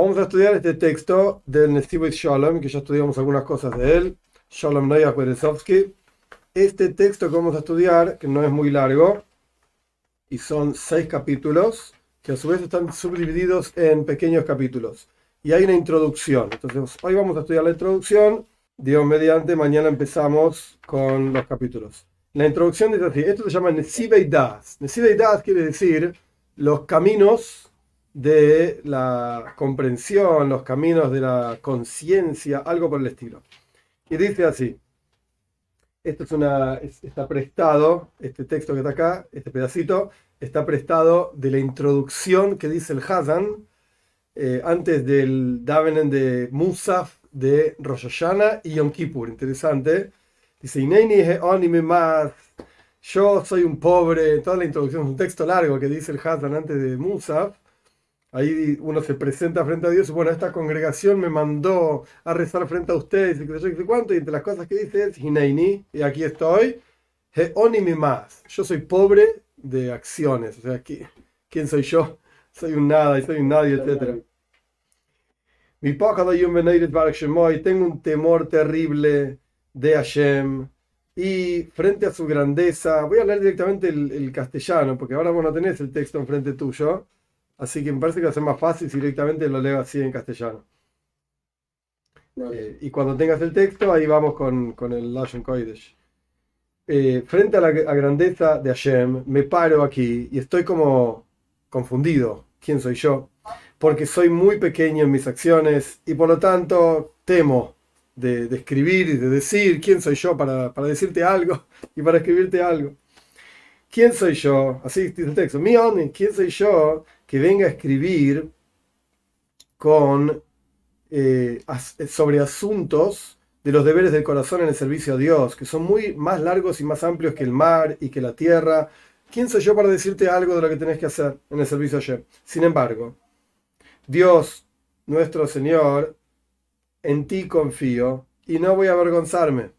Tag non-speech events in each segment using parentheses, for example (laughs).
Vamos a estudiar este texto del Nesivit Shalom, que ya estudiamos algunas cosas de él. Shalom Noyah Berezovsky. Este texto que vamos a estudiar, que no es muy largo, y son seis capítulos, que a su vez están subdivididos en pequeños capítulos. Y hay una introducción. Entonces, hoy vamos a estudiar la introducción. Dios mediante, mañana empezamos con los capítulos. La introducción dice así: esto se llama Nesivei Das. Nesivei Das quiere decir los caminos de la comprensión, los caminos de la conciencia, algo por el estilo. Y dice así, esto es una, está prestado, este texto que está acá, este pedacito, está prestado de la introducción que dice el Hazan eh, antes del Davenen de Musaf de Rosh Hashanah y Yom Kippur. Interesante. Dice, más yo soy un pobre, toda la introducción es un texto largo que dice el Hazan antes de Musaf. Ahí uno se presenta frente a Dios y bueno, esta congregación me mandó a rezar frente a ustedes y que yo cuánto, y entre las cosas que dice es Hineini, y aquí estoy, Heonimi más. Yo soy pobre de acciones, o sea, ¿quién soy yo? Soy un nada y soy un nadie, etc. Mi tengo un temor terrible de Hashem y frente a su grandeza, voy a hablar directamente el, castellano, porque ahora vos no tenés el texto enfrente tuyo, así que me parece que va a ser más fácil si directamente lo leo así en castellano. Eh, y cuando tengas el texto, ahí vamos con, con el Lashon Kodesh. Eh, frente a la grandeza de Hashem, me paro aquí y estoy como confundido. ¿Quién soy yo? Porque soy muy pequeño en mis acciones y por lo tanto temo de, escribir y de decir quién soy yo para, decirte algo (laughs) y para escribirte algo. ¿Quién soy yo? Así dice el texto. Mi ¿quién soy yo que venga a escribir con, eh, sobre asuntos de los deberes del corazón en el servicio a Dios, que son muy más largos y más amplios que el mar y que la tierra? ¿Quién soy yo para decirte algo de lo que tenés que hacer en el servicio a Sin embargo, Dios, nuestro Señor, en ti confío y no voy a avergonzarme.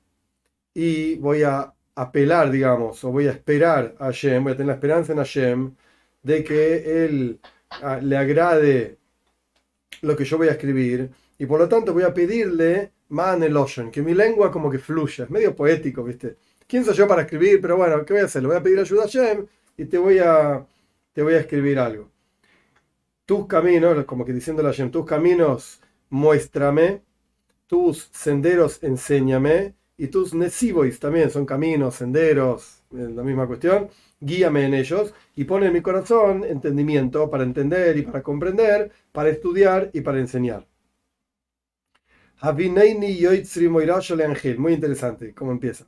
Y voy a apelar, digamos, o voy a esperar a Hashem, voy a tener la esperanza en Hashem de que Él ah, le agrade lo que yo voy a escribir. Y por lo tanto voy a pedirle man ocean que mi lengua como que fluya. Es medio poético, ¿viste? ¿Quién soy yo para escribir? Pero bueno, ¿qué voy a hacer? Le voy a pedir ayuda a Hashem y te voy a, te voy a escribir algo. Tus caminos, como que diciéndole a Hashem, tus caminos muéstrame tus senderos enséñame y tus nesibois también son caminos, senderos, la misma cuestión, guíame en ellos y pone en mi corazón entendimiento para entender y para comprender, para estudiar y para enseñar. Muy interesante cómo empieza.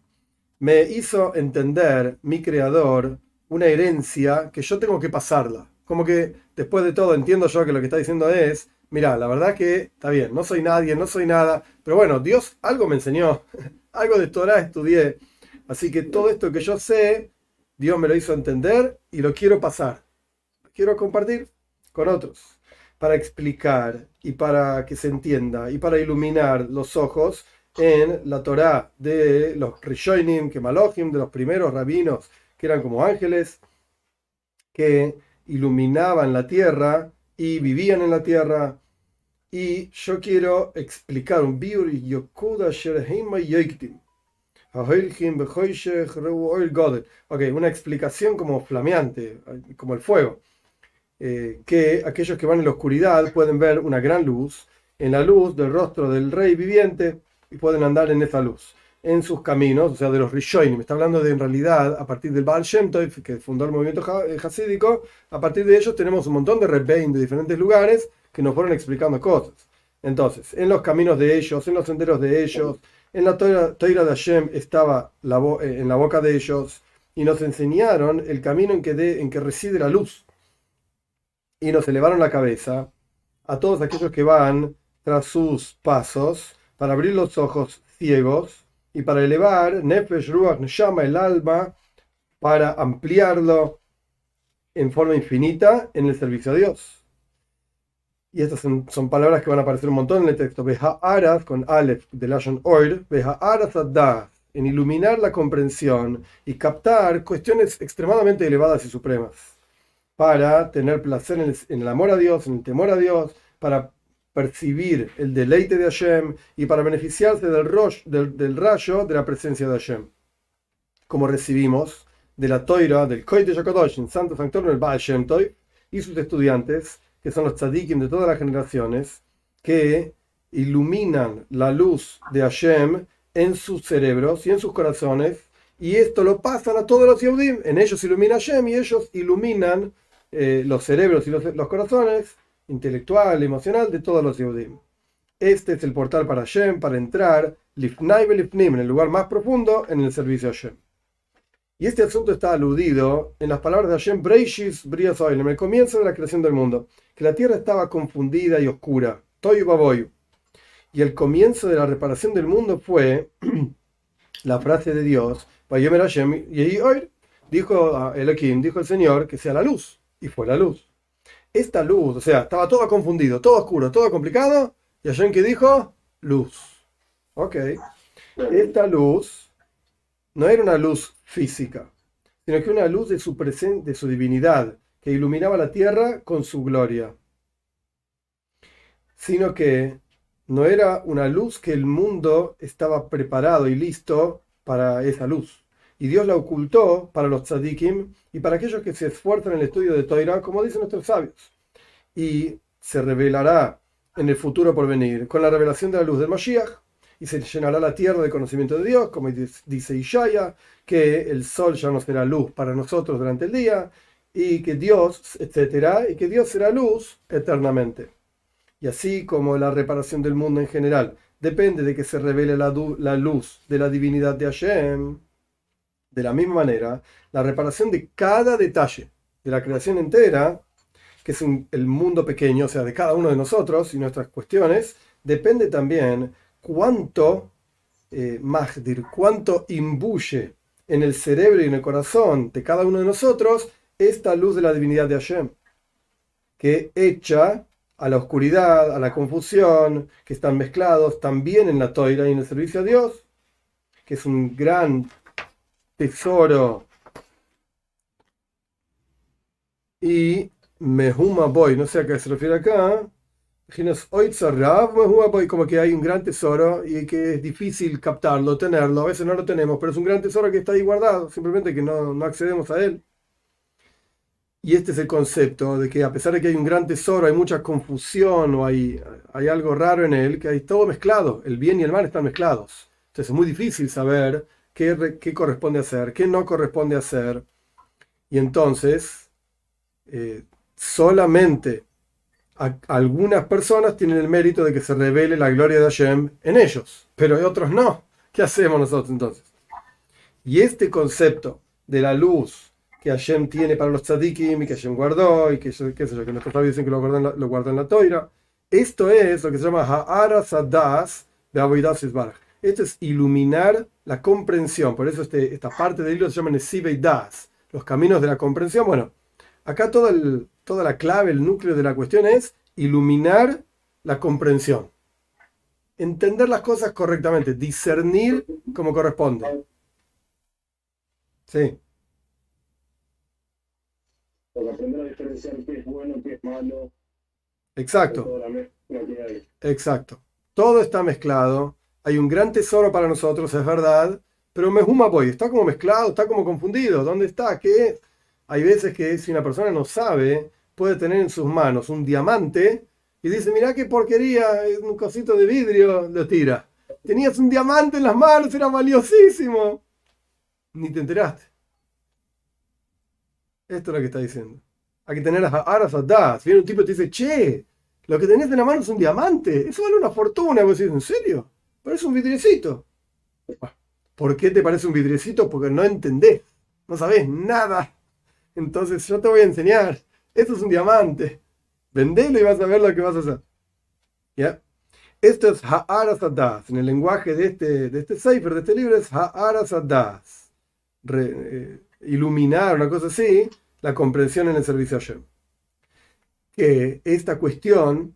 Me hizo entender mi creador una herencia que yo tengo que pasarla. Como que después de todo entiendo yo que lo que está diciendo es mira, la verdad que está bien, no soy nadie, no soy nada, pero bueno, Dios algo me enseñó, (laughs) algo de Torah estudié, así que todo esto que yo sé, Dios me lo hizo entender y lo quiero pasar, quiero compartir con otros, para explicar y para que se entienda y para iluminar los ojos en la Torah de los Rishonim, que Malohim, de los primeros rabinos que eran como ángeles, que iluminaban la tierra y vivían en la tierra. Y yo quiero explicar un biur Ok, una explicación como flameante, como el fuego. Eh, que aquellos que van en la oscuridad pueden ver una gran luz en la luz del rostro del rey viviente y pueden andar en esa luz en sus caminos, o sea, de los Rishonim. Está hablando de en realidad, a partir del Baal Shem que fundó el movimiento eh, hasídico, a partir de ellos tenemos un montón de Rebbein de diferentes lugares que nos fueron explicando cosas. Entonces, en los caminos de ellos, en los senderos de ellos, en la Toira, de Hashem estaba eh, en la boca de ellos y nos enseñaron el camino en que, de, en que reside la luz. Y nos elevaron la cabeza a todos aquellos que van tras sus pasos para abrir los ojos ciegos y para elevar Nefesh Ruach llama el alma para ampliarlo en forma infinita en el servicio a Dios. Y estas son, palabras que van a aparecer un montón en el texto. Beja Aras con Aleph de Lashon Oir, Beja Aras en iluminar la comprensión y captar cuestiones extremadamente elevadas y supremas, para tener placer en el amor a Dios, en el temor a Dios, para percibir el deleite de Hashem y para beneficiarse del, del, rayo de la presencia de Hashem. Como recibimos de la toira del Koite Yakodosh en Santo Sanctorio el Baal Shem Toy y sus estudiantes, que son los tzadikim de todas las generaciones, que iluminan la luz de Hashem en sus cerebros y en sus corazones, y esto lo pasan a todos los Yehudim. En ellos ilumina Hashem y ellos iluminan eh, los cerebros y los, los, corazones intelectual, emocional de todos los Yehudim. Este es el portal para Hashem, para entrar, Lifnai Lifnim, en el lugar más profundo, en el servicio a Hashem. Y este asunto está aludido en las palabras de Hashem Breishis en el comienzo de la creación del mundo, que la tierra estaba confundida y oscura, Toyu Baboyu. Y el comienzo de la reparación del mundo fue (clears throat) la frase de Dios, Hashem, y hoy dijo Elohim, dijo el Señor, que sea la luz, y fue la luz. Esta luz, o sea, estaba todo confundido, todo oscuro, todo complicado, y Hashem que dijo, luz. Ok. Esta luz no era una luz física, sino que una luz de su, de su divinidad, que iluminaba la tierra con su gloria. Sino que no era una luz que el mundo estaba preparado y listo para esa luz. Y Dios la ocultó para los tzadikim y para aquellos que se esfuerzan en el estudio de Torah, como dicen nuestros sabios. Y se revelará en el futuro por venir con la revelación de la luz del Mashiach y se llenará la tierra de conocimiento de Dios, como dice Ishaya, que el sol ya no será luz para nosotros durante el día, y que Dios, etcétera, y que Dios será luz eternamente. Y así como la reparación del mundo en general depende de que se revele la, luz de la divinidad de Hashem, de la misma manera, la reparación de cada detalle de la creación entera, que es el mundo pequeño, o sea, de cada uno de nosotros y nuestras cuestiones, depende también cuánto eh, Mahdir, cuánto imbuye en el cerebro y en el corazón de cada uno de nosotros esta luz de la divinidad de Hashem, que echa a la oscuridad, a la confusión, que están mezclados también en la toira y en el servicio a Dios, que es un gran tesoro. Y Mehuma Boy, no sé a qué se refiere acá, como que hay un gran tesoro y que es difícil captarlo, tenerlo. A veces no lo tenemos, pero es un gran tesoro que está ahí guardado, simplemente que no, no accedemos a él. Y este es el concepto de que a pesar de que hay un gran tesoro, hay mucha confusión o hay, hay algo raro en él, que hay todo mezclado, el bien y el mal están mezclados. Entonces es muy difícil saber qué, qué corresponde hacer, qué no corresponde hacer. Y entonces, eh, solamente algunas personas tienen el mérito de que se revele la gloria de Hashem en ellos, pero otros no. ¿Qué hacemos nosotros entonces? Y este concepto de la luz que Hashem tiene para los tzadikim y que Hashem guardó y que, qué sé yo, que nuestros sabios dicen que lo la, lo guardó en la toira, esto es lo que se llama Ha'ara Sadas de Esto es iluminar la comprensión. Por eso este, esta parte del libro se llama Nesibei Das, los caminos de la comprensión. Bueno, acá el, toda la clave, el núcleo de la cuestión es iluminar la comprensión. Entender las cosas correctamente, discernir como corresponde. Sí. Exacto. Exacto. Todo está mezclado. Hay un gran tesoro para nosotros, es verdad, pero Mehuma Boy está como mezclado, está como confundido. ¿Dónde está? ¿Qué Hay veces que si una persona no sabe, puede tener en sus manos un diamante y dice, mira qué porquería, es un cosito de vidrio, lo tira. Tenías un diamante en las manos, era valiosísimo. Ni te enteraste. Esto es lo que está diciendo. Hay que tener aras das. Viene un tipo y te dice, che, lo que tenés en la mano es un diamante. Eso vale una fortuna. Vos decís, ¿en serio? Parece un vidriecito. ¿Por qué te parece un vidriecito? Porque no entendés. No sabés nada. Entonces yo te voy a enseñar. Esto es un diamante. Vendelo y vas a ver lo que vas a hacer. ¿Ya? Esto es Ha'aras Adas. En el lenguaje de este, de este cipher, de este libro, es Ha'aras Adas. Eh, iluminar, una cosa así, la comprensión en el servicio a Hashem. Que esta cuestión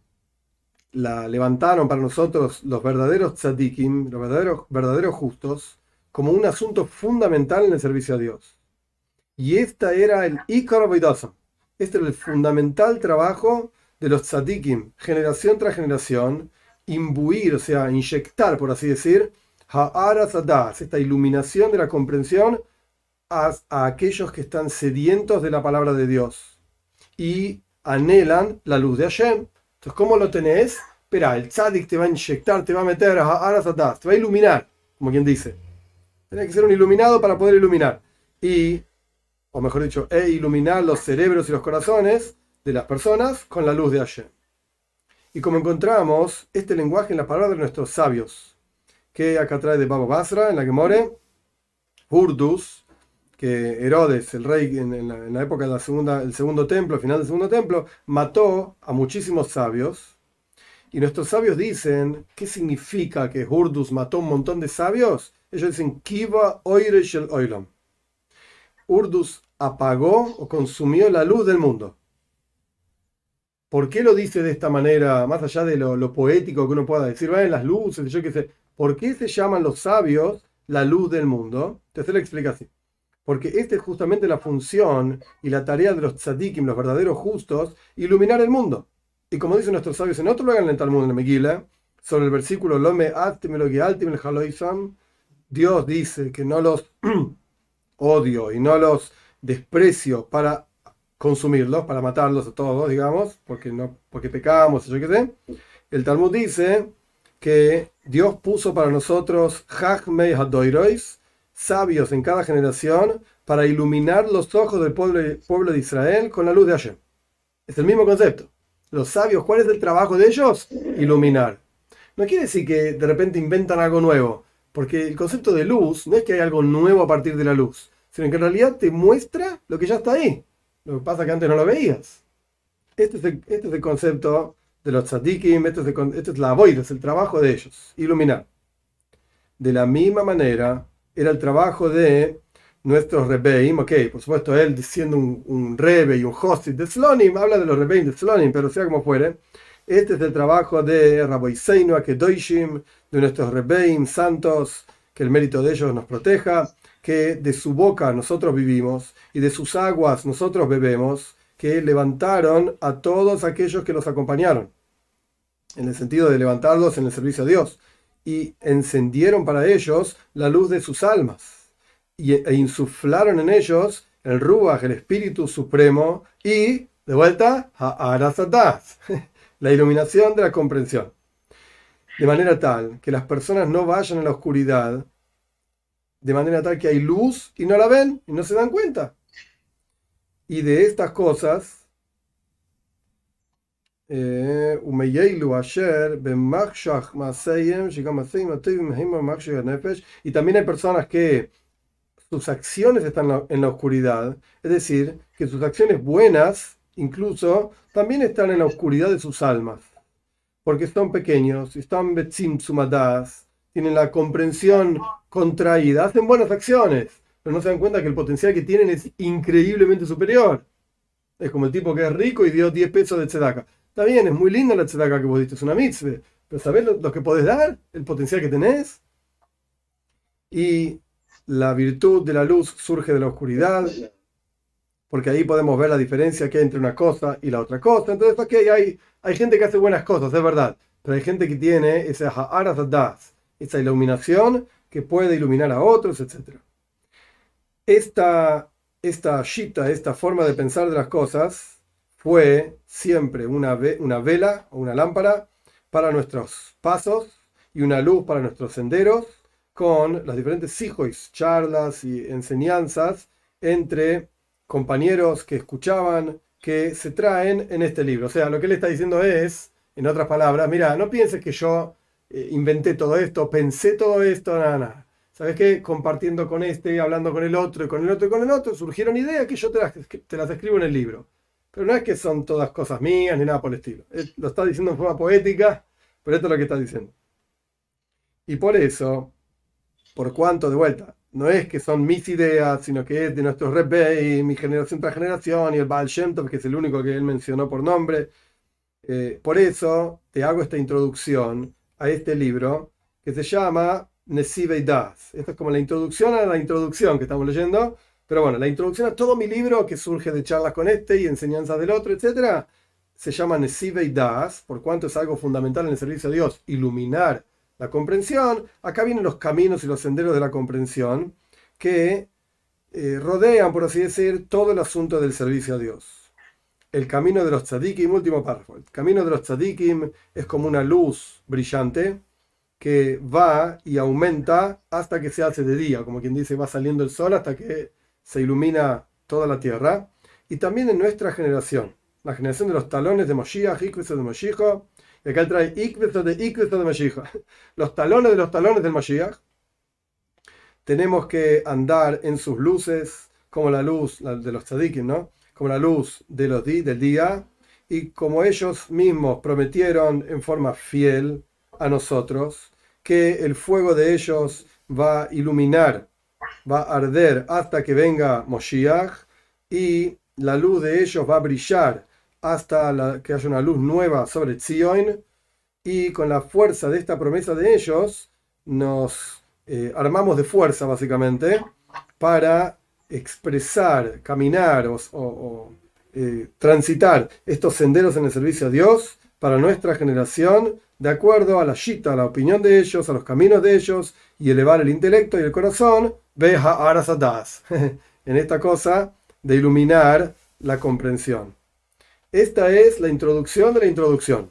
la levantaron para nosotros los verdaderos tzadikim, los verdaderos, verdaderos justos, como un asunto fundamental en el servicio a Dios. Y esta era el Ikar este era el fundamental trabajo de los tzadikim, generación tras generación, imbuir, o sea, inyectar, por así decir, esta iluminación de la comprensión a, aquellos que están sedientos de la palabra de Dios y anhelan la luz de Hashem. Entonces, ¿cómo lo tenés? Espera, el tzadik te va a inyectar, te va a meter a te va a iluminar, como quien dice. Tienes que ser un iluminado para poder iluminar. Y, o mejor dicho, e iluminar los cerebros y los corazones de las personas con la luz de Hashem. Y como encontramos este lenguaje en la palabra de nuestros sabios, que acá trae de Baba Basra, en la que more, Urdus, que Herodes, el rey en, la, época del segundo templo, al final del segundo templo, mató a muchísimos sabios. Y nuestros sabios dicen, ¿qué significa que Urdus mató un montón de sabios? Ellos dicen, Kiva Oireshel Oilam. Urdus apagó o consumió la luz del mundo. ¿Por qué lo dice de esta manera, más allá de lo, poético que uno pueda decir, las luces, yo qué sé? ¿Por qué se llaman los sabios la luz del mundo? Te se lo explica así. Porque esta es justamente la función y la tarea de los tzadikim, los verdaderos justos, iluminar el mundo. Y como dicen nuestros sabios en otro lugar en el Talmud, en la Megillah, sobre el versículo Lome Dios dice que no los (clears throat) odio y no los desprecio para consumirlos, para matarlos a todos, digamos, porque, no, porque pecamos, yo qué sé. El Talmud dice que Dios puso para nosotros Hachmei Hadoirois, sabios en cada generación, para iluminar los ojos del pueblo, pueblo de Israel con la luz de Hashem. Es el mismo concepto. Los sabios, ¿cuál es el trabajo de ellos? Iluminar. No quiere decir que de repente inventan algo nuevo, porque el concepto de luz no es que hay algo nuevo a partir de la luz, sino que en realidad te muestra lo que ya está ahí. Lo que pasa es que antes no lo veías. Este es el, este es el concepto de los tzadikim, este es, el, este es la void, es el trabajo de ellos, iluminar. De la misma manera, era el trabajo de nuestros rebeim, ok, por supuesto, él siendo un, un rebe y un hostit de Slonim, habla de los rebeim de Slonim, pero sea como fuere, este es el trabajo de Raboiseinu Akedoishim, de nuestros rebeim santos, que el mérito de ellos nos proteja, que de su boca nosotros vivimos y de sus aguas nosotros bebemos, que levantaron a todos aquellos que los acompañaron, en el sentido de levantarlos en el servicio a Dios, y encendieron para ellos la luz de sus almas, y, e insuflaron en ellos el Ruach, el Espíritu Supremo, y, de vuelta, a (laughs) la iluminación de la comprensión. De manera tal que las personas no vayan a la oscuridad de manera tal que hay luz y no la ven y no se dan cuenta. Y de estas cosas, eh, y también hay personas que sus acciones están en la oscuridad, es decir, que sus acciones buenas incluso también están en la oscuridad de sus almas, porque son pequeños, están betzim sumadas, tienen la comprensión contraída, hacen buenas acciones, pero no se dan cuenta que el potencial que tienen es increíblemente superior. Es como el tipo que es rico y dio 10 pesos de tzedaka. Está bien, es muy linda la tzedaka que vos diste, es una mitzvah, pero ¿sabés lo, que podés dar? ¿El potencial que tenés? Y la virtud de la luz surge de la oscuridad, porque ahí podemos ver la diferencia que hay entre una cosa y la otra cosa. Entonces, ok, hay, hay gente que hace buenas cosas, es verdad, pero hay gente que tiene esa esa iluminación que puede iluminar a otros, etc. Esta, esta shita, esta forma de pensar de las cosas, fue siempre una, una vela o una lámpara para nuestros pasos y una luz para nuestros senderos, con las diferentes hijos, charlas y enseñanzas entre compañeros que escuchaban, que se traen en este libro. O sea, lo que él está diciendo es, en otras palabras, mira, no pienses que yo eh, inventé todo esto, pensé todo esto, nada, nada. ¿Sabes qué? Compartiendo con este, hablando con el otro, y con el otro, y con el otro, surgieron ideas que yo te las, escribo en el libro. Pero no es que son todas cosas mías ni nada por el estilo. lo está diciendo en forma poética, pero esto es lo que está diciendo. Y por eso, por cuanto de vuelta, no es que son mis ideas, sino que es de nuestros y mi generación tras generación, y el Baal Shem que es el único que él mencionó por nombre. Eh, por eso te hago esta introducción a este libro que se llama Nesibe Das. Esto es como la introducción a la introducción que estamos leyendo. Pero bueno, la introducción a todo mi libro que surge de charlas con este y enseñanzas del otro, etc. se llama Nesivei Das, por cuanto es algo fundamental en el servicio a Dios, iluminar la comprensión. Acá vienen los caminos y los senderos de la comprensión que eh, rodean, por así decir, todo el asunto del servicio a Dios. El camino de los tzadikim, último párrafo. El camino de los tzadikim es como una luz brillante que va y aumenta hasta que se hace de día, como quien dice, va saliendo el sol hasta que se ilumina toda la tierra. Y también en nuestra generación, la generación de los talones de Moshiach, Ikveso de Moshiach, y acá trae Ikveso de Ikveso de Moshiach, (laughs) los talones de los talones del Moshiach, tenemos que andar en sus luces, como la luz de los tzadikim, ¿no? Como la luz de los del día, y como ellos mismos prometieron en forma fiel a nosotros, que el fuego de ellos va a iluminar, va a arder hasta que venga Moshiach, y la luz de ellos va a brillar hasta que haya una luz nueva sobre Zion, y con la fuerza de esta promesa de ellos, nos eh, armamos de fuerza básicamente para expresar, caminar o, eh, transitar estos senderos en el servicio a Dios para nuestra generación, de acuerdo a la shita, a la opinión de ellos, a los caminos de ellos, y elevar el intelecto y el corazón, veja arasadas, (laughs) en esta cosa de iluminar la comprensión. Esta es la introducción de la introducción.